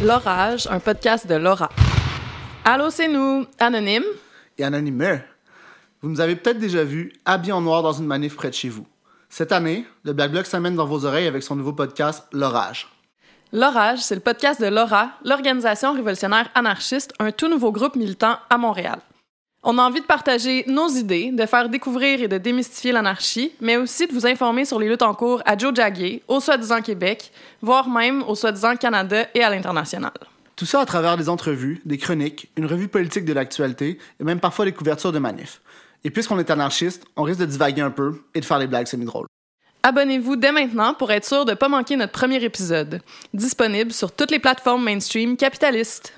L'Orage, un podcast de Laura. Allô, c'est nous, Anonyme. Et anonymeux. Vous nous avez peut-être déjà vu habillés en noir dans une manif près de chez vous. Cette année, le Black Bloc s'amène dans vos oreilles avec son nouveau podcast L'Orage. L'Orage, c'est le podcast de Laura, l'organisation révolutionnaire anarchiste, un tout nouveau groupe militant à Montréal. On a envie de partager nos idées, de faire découvrir et de démystifier l'anarchie, mais aussi de vous informer sur les luttes en cours à Joe Jaguet, au soi-disant Québec, voire même au soi-disant Canada et à l'international. Tout ça à travers des entrevues, des chroniques, une revue politique de l'actualité et même parfois des couvertures de manifs. Et puisqu'on est anarchiste, on risque de divaguer un peu et de faire des blagues semi-drôles. Abonnez-vous dès maintenant pour être sûr de ne pas manquer notre premier épisode. Disponible sur toutes les plateformes mainstream capitalistes.